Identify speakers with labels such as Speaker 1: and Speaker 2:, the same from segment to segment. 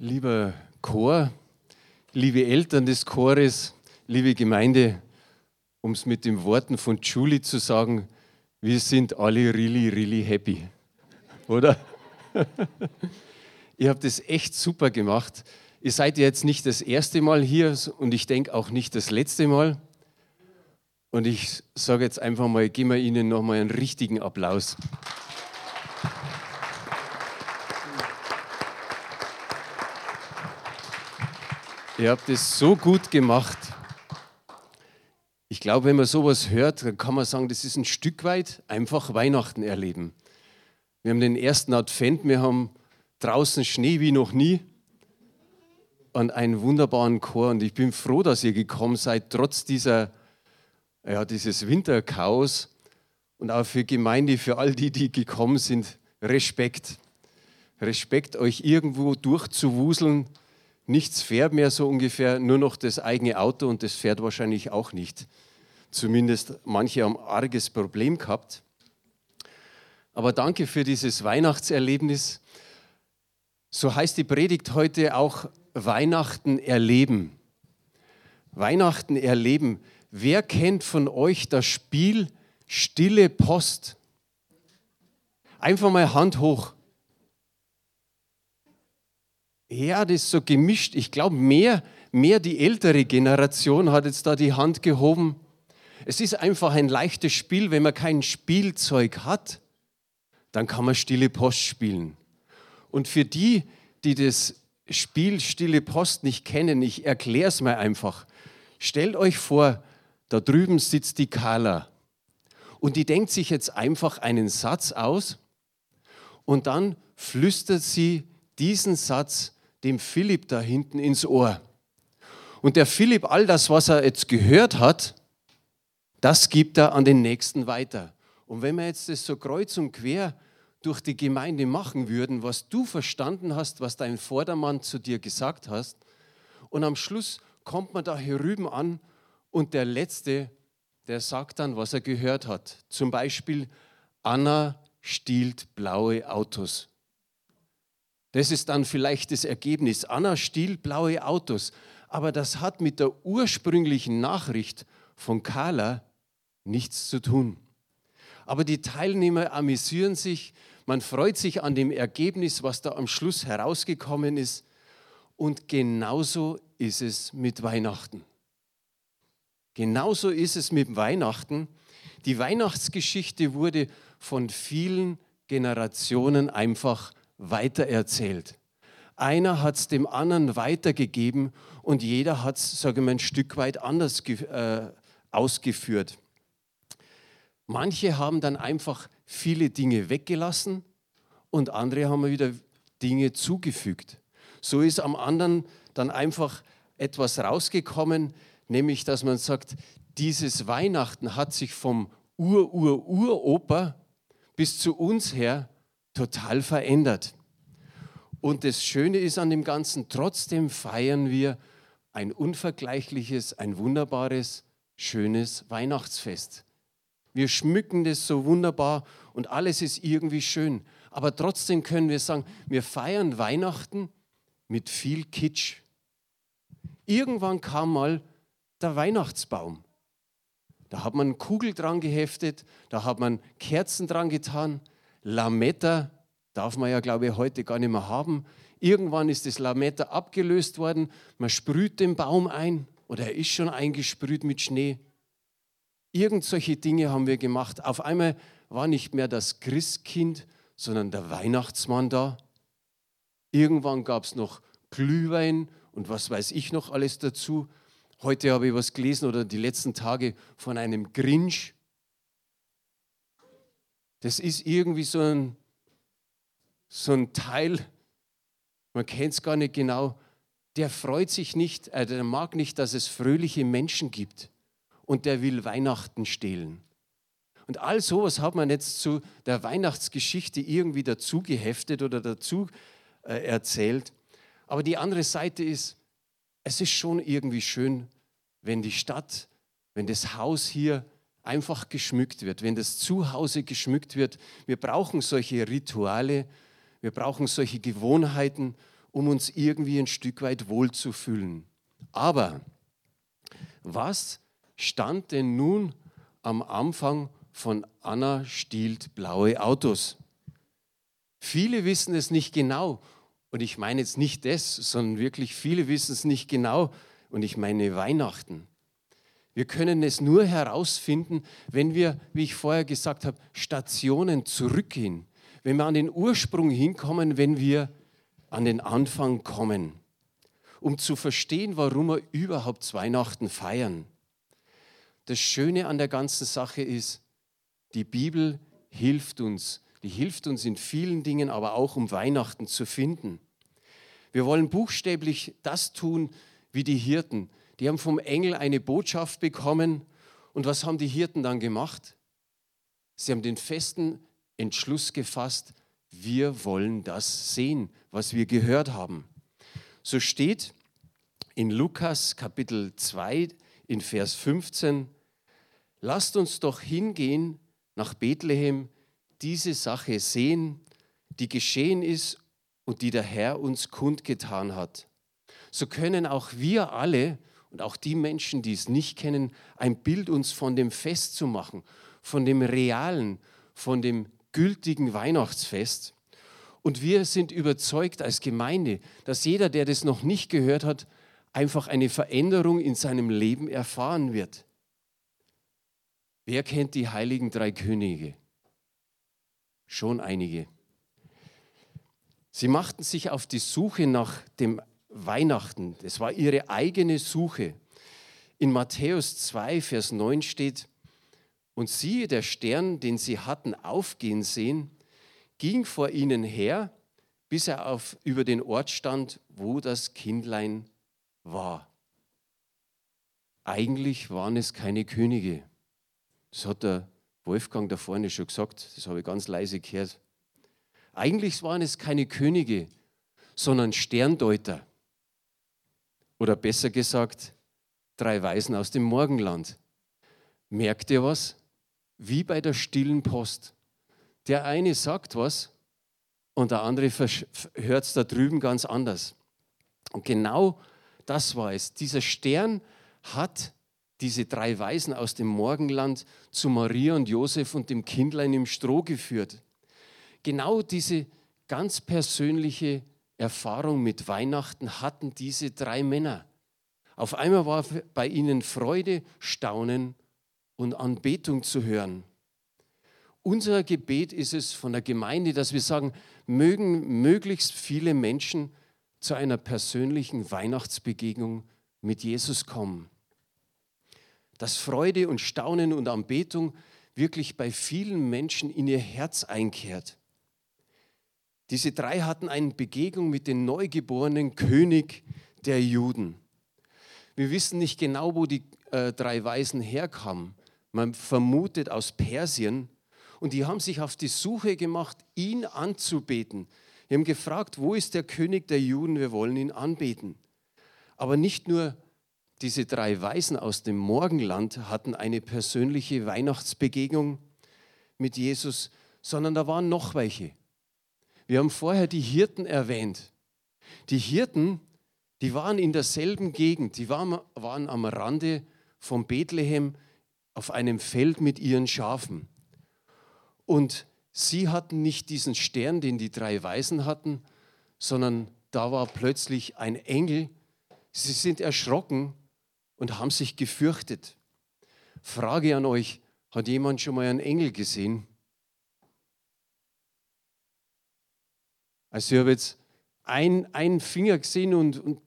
Speaker 1: Lieber Chor, liebe Eltern des Chores, liebe Gemeinde, um es mit den Worten von Julie zu sagen, wir sind alle really, really happy. Oder? Ihr habt es echt super gemacht. Ihr seid jetzt nicht das erste Mal hier und ich denke auch nicht das letzte Mal. Und ich sage jetzt einfach mal, geben wir Ihnen nochmal einen richtigen Applaus. Ihr habt es so gut gemacht. Ich glaube, wenn man sowas hört, dann kann man sagen, das ist ein Stück weit einfach Weihnachten erleben. Wir haben den ersten Advent, wir haben draußen Schnee wie noch nie und einen wunderbaren Chor. Und ich bin froh, dass ihr gekommen seid, trotz dieser, ja, dieses Winterchaos. Und auch für Gemeinde, für all die, die gekommen sind, Respekt. Respekt, euch irgendwo durchzuwuseln nichts fährt mehr so ungefähr, nur noch das eigene Auto und das fährt wahrscheinlich auch nicht. Zumindest manche haben arges Problem gehabt. Aber danke für dieses Weihnachtserlebnis. So heißt die Predigt heute auch Weihnachten erleben. Weihnachten erleben. Wer kennt von euch das Spiel Stille Post? Einfach mal Hand hoch. Ja, das ist so gemischt. Ich glaube, mehr, mehr die ältere Generation hat jetzt da die Hand gehoben. Es ist einfach ein leichtes Spiel. Wenn man kein Spielzeug hat, dann kann man stille Post spielen. Und für die, die das Spiel Stille Post nicht kennen, ich erkläre es mal einfach. Stellt euch vor, da drüben sitzt die Carla und die denkt sich jetzt einfach einen Satz aus und dann flüstert sie diesen Satz dem Philipp da hinten ins Ohr. Und der Philipp, all das, was er jetzt gehört hat, das gibt er an den Nächsten weiter. Und wenn wir jetzt das so kreuz und quer durch die Gemeinde machen würden, was du verstanden hast, was dein Vordermann zu dir gesagt hast, und am Schluss kommt man da hier rüben an und der Letzte, der sagt dann, was er gehört hat. Zum Beispiel, Anna stiehlt blaue Autos. Das ist dann vielleicht das Ergebnis. Anna stiehlt blaue Autos. Aber das hat mit der ursprünglichen Nachricht von Carla nichts zu tun. Aber die Teilnehmer amüsieren sich, man freut sich an dem Ergebnis, was da am Schluss herausgekommen ist. Und genauso ist es mit Weihnachten. Genauso ist es mit Weihnachten. Die Weihnachtsgeschichte wurde von vielen Generationen einfach weitererzählt. Einer hat es dem anderen weitergegeben und jeder hat es, sage ich mal, ein Stück weit anders äh, ausgeführt. Manche haben dann einfach viele Dinge weggelassen und andere haben wieder Dinge zugefügt. So ist am anderen dann einfach etwas rausgekommen, nämlich dass man sagt, dieses Weihnachten hat sich vom Ur-Ur-Uropa bis zu uns her total verändert. Und das Schöne ist an dem Ganzen, trotzdem feiern wir ein unvergleichliches, ein wunderbares, schönes Weihnachtsfest. Wir schmücken das so wunderbar und alles ist irgendwie schön. Aber trotzdem können wir sagen, wir feiern Weihnachten mit viel Kitsch. Irgendwann kam mal der Weihnachtsbaum. Da hat man Kugel dran geheftet, da hat man Kerzen dran getan, Lametta darf man ja, glaube ich, heute gar nicht mehr haben. Irgendwann ist das Lametta abgelöst worden, man sprüht den Baum ein oder er ist schon eingesprüht mit Schnee. Irgend solche Dinge haben wir gemacht. Auf einmal war nicht mehr das Christkind, sondern der Weihnachtsmann da. Irgendwann gab es noch Glühwein und was weiß ich noch alles dazu. Heute habe ich was gelesen oder die letzten Tage von einem Grinch. Das ist irgendwie so ein, so ein Teil, man kennt es gar nicht genau, der freut sich nicht, äh, der mag nicht, dass es fröhliche Menschen gibt und der will Weihnachten stehlen. Und all sowas hat man jetzt zu der Weihnachtsgeschichte irgendwie dazu geheftet oder dazu äh, erzählt. Aber die andere Seite ist, es ist schon irgendwie schön, wenn die Stadt, wenn das Haus hier einfach geschmückt wird, wenn das Zuhause geschmückt wird. Wir brauchen solche Rituale, wir brauchen solche Gewohnheiten, um uns irgendwie ein Stück weit wohlzufühlen. Aber was stand denn nun am Anfang von Anna stiehlt blaue Autos? Viele wissen es nicht genau. Und ich meine jetzt nicht das, sondern wirklich viele wissen es nicht genau. Und ich meine Weihnachten. Wir können es nur herausfinden, wenn wir, wie ich vorher gesagt habe, Stationen zurückgehen. Wenn wir an den Ursprung hinkommen, wenn wir an den Anfang kommen, um zu verstehen, warum wir überhaupt Weihnachten feiern. Das Schöne an der ganzen Sache ist, die Bibel hilft uns. Die hilft uns in vielen Dingen, aber auch um Weihnachten zu finden. Wir wollen buchstäblich das tun wie die Hirten. Die haben vom Engel eine Botschaft bekommen. Und was haben die Hirten dann gemacht? Sie haben den festen Entschluss gefasst, wir wollen das sehen, was wir gehört haben. So steht in Lukas Kapitel 2 in Vers 15, lasst uns doch hingehen nach Bethlehem, diese Sache sehen, die geschehen ist und die der Herr uns kundgetan hat. So können auch wir alle und auch die Menschen, die es nicht kennen, ein Bild uns von dem Fest zu machen, von dem realen, von dem gültigen Weihnachtsfest. Und wir sind überzeugt als Gemeinde, dass jeder, der das noch nicht gehört hat, einfach eine Veränderung in seinem Leben erfahren wird. Wer kennt die heiligen drei Könige? Schon einige. Sie machten sich auf die Suche nach dem Weihnachten. Das war ihre eigene Suche. In Matthäus 2, Vers 9 steht, und siehe, der Stern, den sie hatten aufgehen sehen, ging vor ihnen her, bis er auf, über den Ort stand, wo das Kindlein war. Eigentlich waren es keine Könige. Das hat der Wolfgang da vorne schon gesagt, das habe ich ganz leise gehört. Eigentlich waren es keine Könige, sondern Sterndeuter. Oder besser gesagt, drei Weisen aus dem Morgenland. Merkt ihr was? Wie bei der stillen Post. Der eine sagt was und der andere hört es da drüben ganz anders. Und genau das war es. Dieser Stern hat diese drei Weisen aus dem Morgenland zu Maria und Josef und dem Kindlein im Stroh geführt. Genau diese ganz persönliche Erfahrung mit Weihnachten hatten diese drei Männer. Auf einmal war bei ihnen Freude, Staunen und Anbetung zu hören. Unser Gebet ist es von der Gemeinde, dass wir sagen, mögen möglichst viele Menschen zu einer persönlichen Weihnachtsbegegnung mit Jesus kommen. Dass Freude und Staunen und Anbetung wirklich bei vielen Menschen in ihr Herz einkehrt. Diese drei hatten eine Begegnung mit dem neugeborenen König der Juden. Wir wissen nicht genau, wo die äh, drei Weisen herkamen. Man vermutet aus Persien. Und die haben sich auf die Suche gemacht, ihn anzubeten. Die haben gefragt, wo ist der König der Juden? Wir wollen ihn anbeten. Aber nicht nur diese drei Weisen aus dem Morgenland hatten eine persönliche Weihnachtsbegegnung mit Jesus, sondern da waren noch welche. Wir haben vorher die Hirten erwähnt. Die Hirten, die waren in derselben Gegend, die waren, waren am Rande von Bethlehem auf einem Feld mit ihren Schafen. Und sie hatten nicht diesen Stern, den die drei Weisen hatten, sondern da war plötzlich ein Engel. Sie sind erschrocken und haben sich gefürchtet. Frage an euch, hat jemand schon mal einen Engel gesehen? Also ich habe jetzt ein, einen Finger gesehen und, und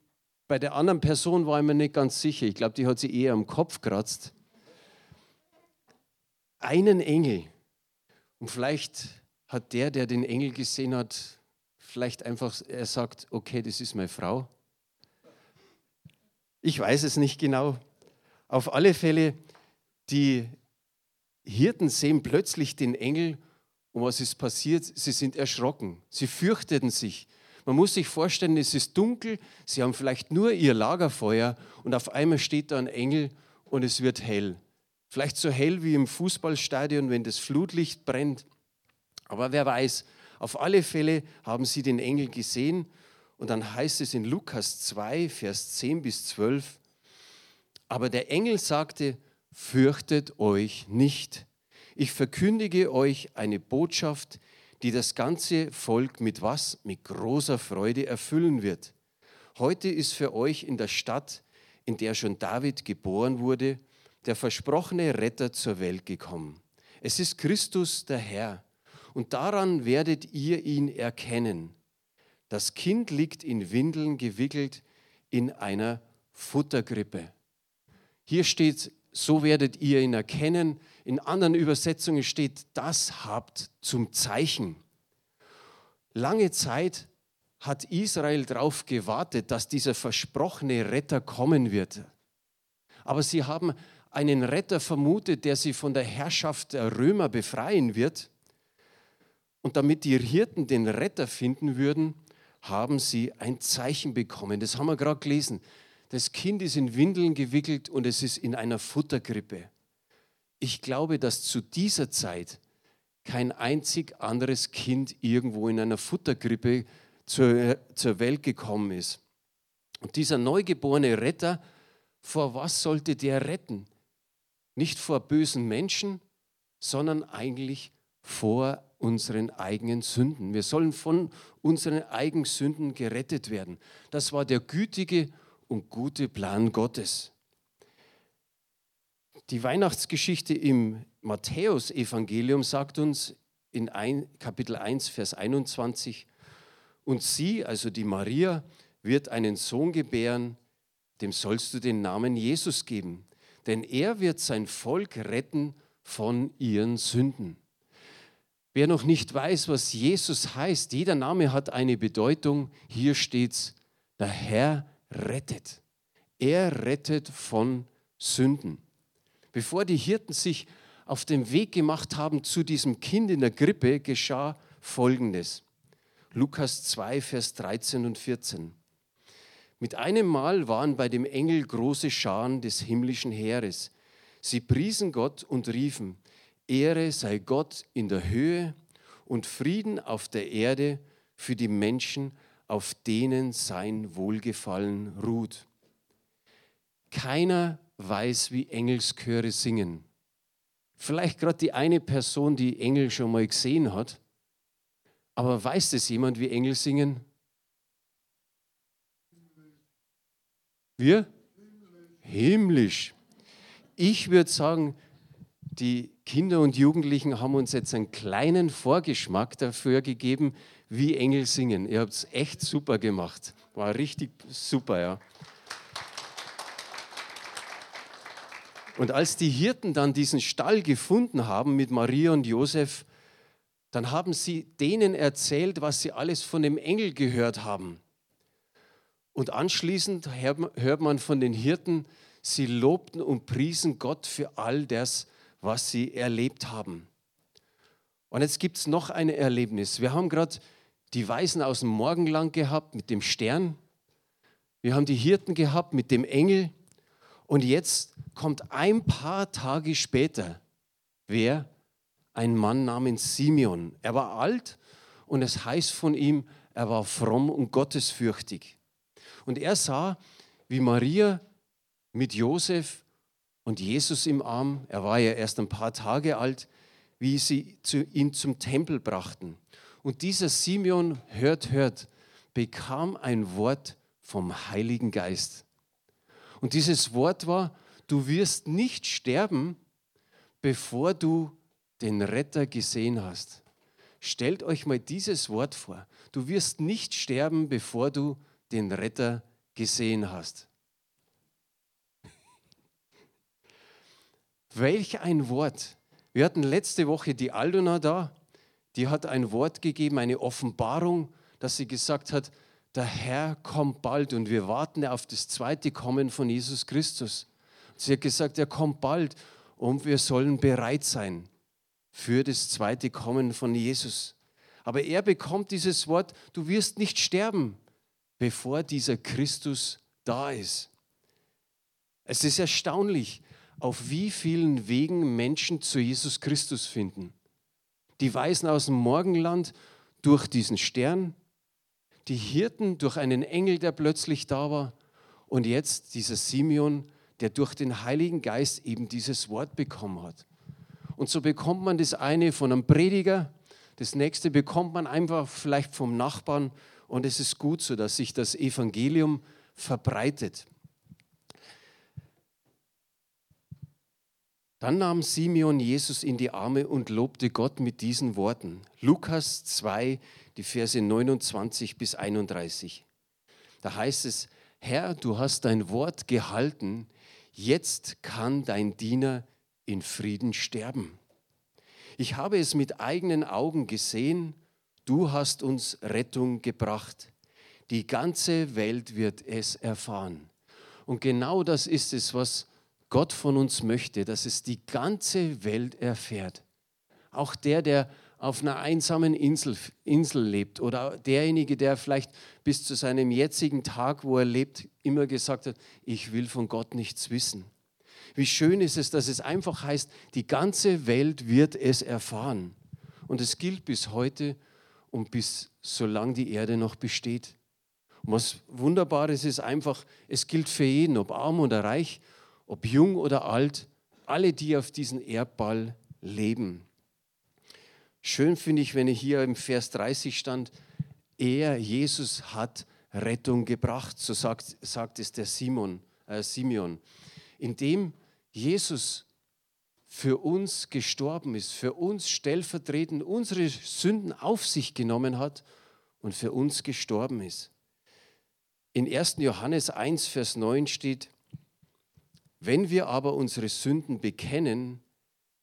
Speaker 1: bei der anderen Person war ich mir nicht ganz sicher. Ich glaube, die hat sie eher am Kopf kratzt. Einen Engel. Und vielleicht hat der, der den Engel gesehen hat, vielleicht einfach, er sagt, okay, das ist meine Frau. Ich weiß es nicht genau. Auf alle Fälle, die Hirten sehen plötzlich den Engel und was ist passiert? Sie sind erschrocken. Sie fürchteten sich. Man muss sich vorstellen, es ist dunkel, sie haben vielleicht nur ihr Lagerfeuer und auf einmal steht da ein Engel und es wird hell. Vielleicht so hell wie im Fußballstadion, wenn das Flutlicht brennt. Aber wer weiß, auf alle Fälle haben sie den Engel gesehen Und dann heißt es in Lukas 2, Vers 10 bis 12, aber der Engel sagte, fürchtet euch nicht. Ich verkündige euch eine Botschaft, die das ganze Volk mit was? Mit großer Freude erfüllen wird. Heute ist für euch in der Stadt, in der schon David geboren wurde, der versprochene Retter zur Welt gekommen. Es ist Christus der Herr. Und daran werdet ihr ihn erkennen. Das Kind liegt in Windeln gewickelt in einer Futtergrippe. Hier steht, so werdet ihr ihn erkennen. In anderen Übersetzungen steht, das habt zum Zeichen. Lange Zeit hat Israel darauf gewartet, dass dieser versprochene Retter kommen wird. Aber sie haben einen Retter vermutet, der sie von der Herrschaft der Römer befreien wird. Und damit die Hirten den Retter finden würden, haben sie ein Zeichen bekommen. Das haben wir gerade gelesen. Das Kind ist in Windeln gewickelt und es ist in einer Futtergrippe. Ich glaube, dass zu dieser Zeit kein einzig anderes Kind irgendwo in einer Futtergrippe zur, zur Welt gekommen ist. Und dieser neugeborene Retter, vor was sollte der retten? Nicht vor bösen Menschen, sondern eigentlich vor unseren eigenen Sünden. Wir sollen von unseren eigenen Sünden gerettet werden. Das war der gütige und gute Plan Gottes. Die Weihnachtsgeschichte im Matthäusevangelium sagt uns in ein, Kapitel 1, Vers 21, und sie, also die Maria, wird einen Sohn gebären, dem sollst du den Namen Jesus geben, denn er wird sein Volk retten von ihren Sünden. Wer noch nicht weiß, was Jesus heißt, jeder Name hat eine Bedeutung. Hier steht's, der Herr rettet. Er rettet von Sünden. Bevor die Hirten sich auf den Weg gemacht haben zu diesem Kind in der Grippe, geschah Folgendes. Lukas 2, Vers 13 und 14. Mit einem Mal waren bei dem Engel große Scharen des himmlischen Heeres. Sie priesen Gott und riefen, Ehre sei Gott in der Höhe und Frieden auf der Erde für die Menschen, auf denen sein Wohlgefallen ruht. Keiner weiß, wie Engelschöre singen. Vielleicht gerade die eine Person, die Engel schon mal gesehen hat. Aber weiß es jemand, wie Engel singen? Wir? Himmlisch. Ich würde sagen, die Kinder und Jugendlichen haben uns jetzt einen kleinen Vorgeschmack dafür gegeben, wie Engel singen. Ihr habt es echt super gemacht. War richtig super, ja. Und als die Hirten dann diesen Stall gefunden haben mit Maria und Josef, dann haben sie denen erzählt, was sie alles von dem Engel gehört haben. Und anschließend hört man von den Hirten, sie lobten und priesen Gott für all das, was sie erlebt haben. Und jetzt gibt es noch ein Erlebnis. Wir haben gerade die Weisen aus dem Morgenland gehabt mit dem Stern. Wir haben die Hirten gehabt mit dem Engel. Und jetzt kommt ein paar Tage später, wer? Ein Mann namens Simeon. Er war alt und es heißt von ihm, er war fromm und gottesfürchtig. Und er sah, wie Maria mit Josef und Jesus im Arm, er war ja erst ein paar Tage alt, wie sie ihn zum Tempel brachten. Und dieser Simeon, hört, hört, bekam ein Wort vom Heiligen Geist. Und dieses Wort war, du wirst nicht sterben, bevor du den Retter gesehen hast. Stellt euch mal dieses Wort vor. Du wirst nicht sterben, bevor du den Retter gesehen hast. Welch ein Wort. Wir hatten letzte Woche die Aldona da, die hat ein Wort gegeben, eine Offenbarung, dass sie gesagt hat, der Herr kommt bald und wir warten auf das zweite Kommen von Jesus Christus. Sie hat gesagt, er kommt bald und wir sollen bereit sein für das zweite Kommen von Jesus. Aber er bekommt dieses Wort, du wirst nicht sterben, bevor dieser Christus da ist. Es ist erstaunlich, auf wie vielen Wegen Menschen zu Jesus Christus finden. Die Weisen aus dem Morgenland durch diesen Stern, die Hirten durch einen Engel, der plötzlich da war. Und jetzt dieser Simeon, der durch den Heiligen Geist eben dieses Wort bekommen hat. Und so bekommt man das eine von einem Prediger, das nächste bekommt man einfach vielleicht vom Nachbarn. Und es ist gut so, dass sich das Evangelium verbreitet. Dann nahm Simeon Jesus in die Arme und lobte Gott mit diesen Worten. Lukas 2, die Verse 29 bis 31. Da heißt es, Herr, du hast dein Wort gehalten, jetzt kann dein Diener in Frieden sterben. Ich habe es mit eigenen Augen gesehen, du hast uns Rettung gebracht. Die ganze Welt wird es erfahren. Und genau das ist es, was Gott von uns möchte, dass es die ganze Welt erfährt. Auch der, der auf einer einsamen Insel, Insel lebt oder derjenige, der vielleicht bis zu seinem jetzigen Tag, wo er lebt, immer gesagt hat, ich will von Gott nichts wissen. Wie schön ist es, dass es einfach heißt, die ganze Welt wird es erfahren. Und es gilt bis heute und bis solange die Erde noch besteht. Und was Wunderbares ist einfach, es gilt für jeden, ob arm oder reich, ob jung oder alt, alle, die auf diesem Erdball leben. Schön finde ich, wenn hier im Vers 30 stand, er, Jesus, hat Rettung gebracht, so sagt, sagt es der Simon, äh, Simeon. Indem Jesus für uns gestorben ist, für uns stellvertretend unsere Sünden auf sich genommen hat und für uns gestorben ist. In 1. Johannes 1, Vers 9 steht, wenn wir aber unsere Sünden bekennen,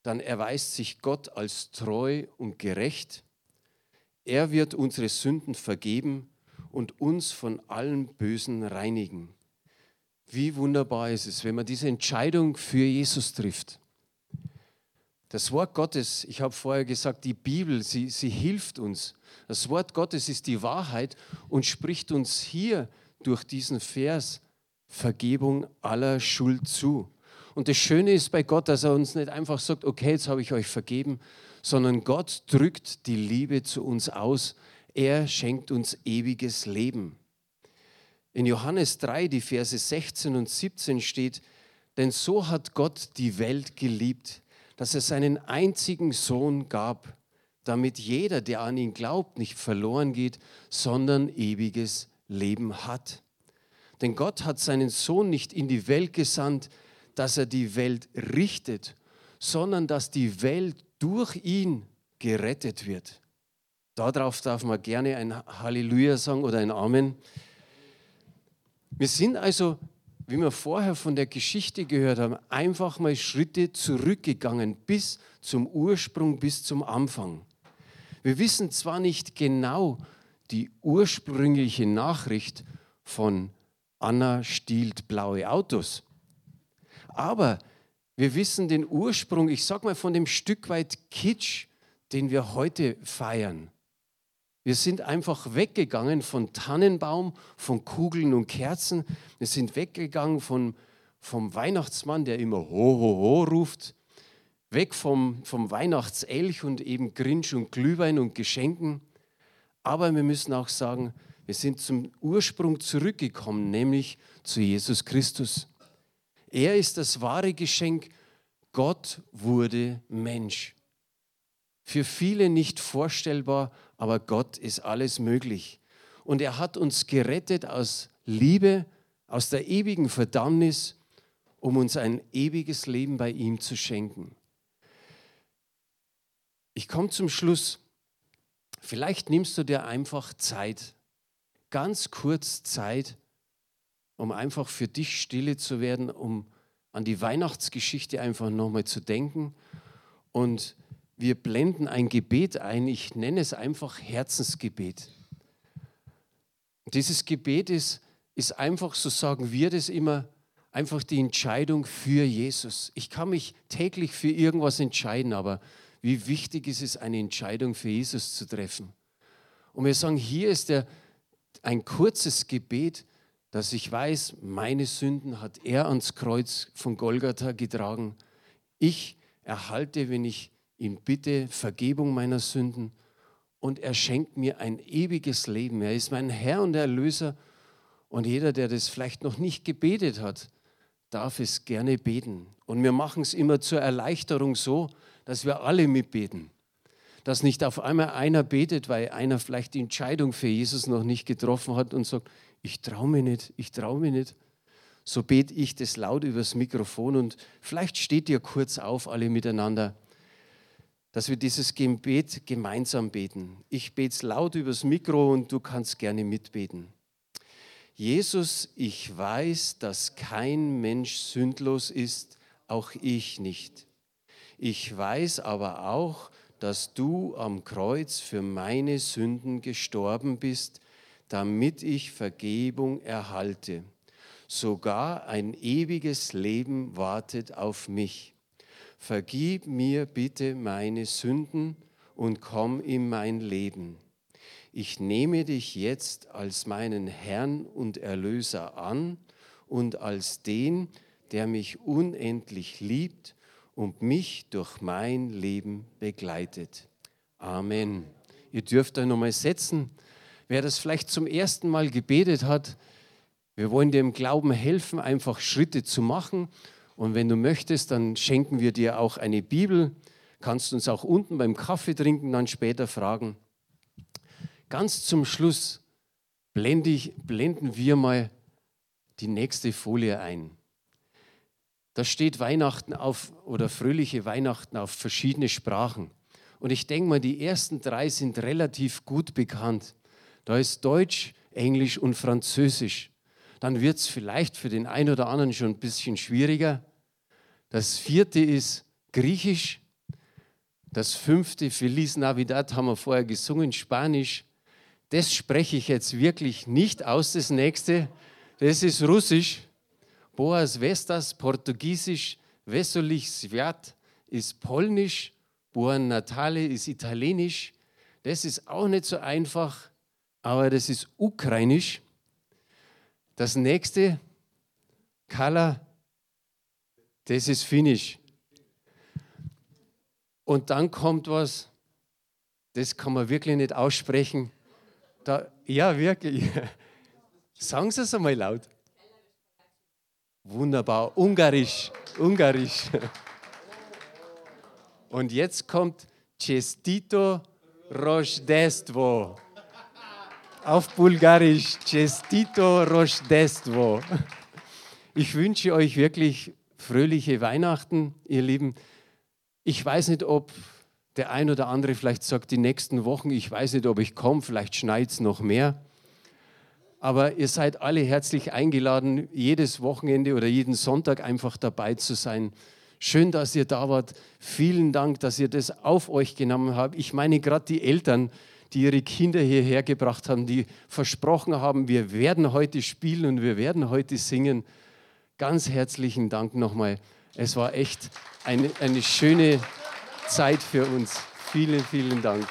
Speaker 1: dann erweist sich Gott als treu und gerecht. Er wird unsere Sünden vergeben und uns von allem Bösen reinigen. Wie wunderbar ist es, wenn man diese Entscheidung für Jesus trifft. Das Wort Gottes, ich habe vorher gesagt, die Bibel, sie, sie hilft uns. Das Wort Gottes ist die Wahrheit und spricht uns hier durch diesen Vers Vergebung aller Schuld zu. Und das Schöne ist bei Gott, dass er uns nicht einfach sagt, okay, jetzt habe ich euch vergeben, sondern Gott drückt die Liebe zu uns aus. Er schenkt uns ewiges Leben. In Johannes 3, die Verse 16 und 17 steht, denn so hat Gott die Welt geliebt, dass er seinen einzigen Sohn gab, damit jeder, der an ihn glaubt, nicht verloren geht, sondern ewiges Leben hat. Denn Gott hat seinen Sohn nicht in die Welt gesandt, dass er die Welt richtet, sondern dass die Welt durch ihn gerettet wird. Darauf darf man gerne ein Halleluja sagen oder ein Amen. Wir sind also, wie wir vorher von der Geschichte gehört haben, einfach mal Schritte zurückgegangen bis zum Ursprung, bis zum Anfang. Wir wissen zwar nicht genau die ursprüngliche Nachricht von Anna stiehlt blaue Autos. Aber wir wissen den Ursprung, ich sage mal von dem Stück weit Kitsch, den wir heute feiern. Wir sind einfach weggegangen von Tannenbaum, von Kugeln und Kerzen. Wir sind weggegangen von, vom Weihnachtsmann, der immer Ho, Ho, Ho ruft. Weg vom, vom Weihnachtselch und eben Grinch und Glühwein und Geschenken. Aber wir müssen auch sagen, wir sind zum Ursprung zurückgekommen, nämlich zu Jesus Christus. Er ist das wahre Geschenk. Gott wurde Mensch. Für viele nicht vorstellbar, aber Gott ist alles möglich. Und er hat uns gerettet aus Liebe, aus der ewigen Verdammnis, um uns ein ewiges Leben bei ihm zu schenken. Ich komme zum Schluss. Vielleicht nimmst du dir einfach Zeit ganz kurz Zeit, um einfach für dich stille zu werden, um an die Weihnachtsgeschichte einfach nochmal zu denken. Und wir blenden ein Gebet ein, ich nenne es einfach Herzensgebet. Dieses Gebet ist, ist einfach, so sagen wir das immer, einfach die Entscheidung für Jesus. Ich kann mich täglich für irgendwas entscheiden, aber wie wichtig ist es, eine Entscheidung für Jesus zu treffen? Und wir sagen, hier ist der, ein kurzes Gebet, dass ich weiß, meine Sünden hat er ans Kreuz von Golgatha getragen. Ich erhalte, wenn ich ihn bitte, Vergebung meiner Sünden und er schenkt mir ein ewiges Leben. Er ist mein Herr und Erlöser. Und jeder, der das vielleicht noch nicht gebetet hat, darf es gerne beten. Und wir machen es immer zur Erleichterung so, dass wir alle mitbeten. Dass nicht auf einmal einer betet, weil einer vielleicht die Entscheidung für Jesus noch nicht getroffen hat und sagt, ich traue mich nicht, ich traue mich nicht. So bete ich das laut übers Mikrofon und vielleicht steht ihr kurz auf, alle miteinander dass wir dieses Gebet gemeinsam beten. Ich bete es laut übers Mikro und du kannst gerne mitbeten. Jesus, ich weiß, dass kein Mensch sündlos ist, auch ich nicht. Ich weiß aber auch, dass du am Kreuz für meine Sünden gestorben bist, damit ich Vergebung erhalte. Sogar ein ewiges Leben wartet auf mich vergib mir bitte meine Sünden und komm in mein Leben. Ich nehme dich jetzt als meinen Herrn und Erlöser an und als den, der mich unendlich liebt und mich durch mein Leben begleitet. Amen. Ihr dürft euch nochmal setzen. Wer das vielleicht zum ersten Mal gebetet hat, wir wollen dir im Glauben helfen, einfach Schritte zu machen und wenn du möchtest, dann schenken wir dir auch eine Bibel. Kannst uns auch unten beim Kaffee trinken dann später fragen. Ganz zum Schluss blende ich, blenden wir mal die nächste Folie ein. Da steht Weihnachten auf oder fröhliche Weihnachten auf verschiedene Sprachen. Und ich denke mal, die ersten drei sind relativ gut bekannt. Da ist Deutsch, Englisch und Französisch. Dann wird es vielleicht für den einen oder anderen schon ein bisschen schwieriger. Das vierte ist Griechisch. Das fünfte, Feliz Navidad, haben wir vorher gesungen, Spanisch. Das spreche ich jetzt wirklich nicht aus, das nächste. Das ist Russisch. Boas Vestas, Portugiesisch. Wesolich Sviat ist Polnisch. Buon Natale ist Italienisch. Das ist auch nicht so einfach, aber das ist Ukrainisch. Das nächste, Kala das ist Finnisch. Und dann kommt was, das kann man wirklich nicht aussprechen. Da, ja, wirklich. Sagen Sie es einmal laut. Wunderbar. Ungarisch. Ungarisch. Und jetzt kommt Cestito Rojdestvo. Auf Bulgarisch. Cestito Rojdestvo. Ich wünsche euch wirklich fröhliche Weihnachten, ihr Lieben. Ich weiß nicht, ob der ein oder andere vielleicht sagt, die nächsten Wochen, ich weiß nicht, ob ich komme, vielleicht schneit es noch mehr. Aber ihr seid alle herzlich eingeladen, jedes Wochenende oder jeden Sonntag einfach dabei zu sein. Schön, dass ihr da wart. Vielen Dank, dass ihr das auf euch genommen habt. Ich meine gerade die Eltern, die ihre Kinder hierher gebracht haben, die versprochen haben, wir werden heute spielen und wir werden heute singen. Ganz herzlichen Dank nochmal. Es war echt eine, eine schöne Zeit für uns. Vielen, vielen Dank.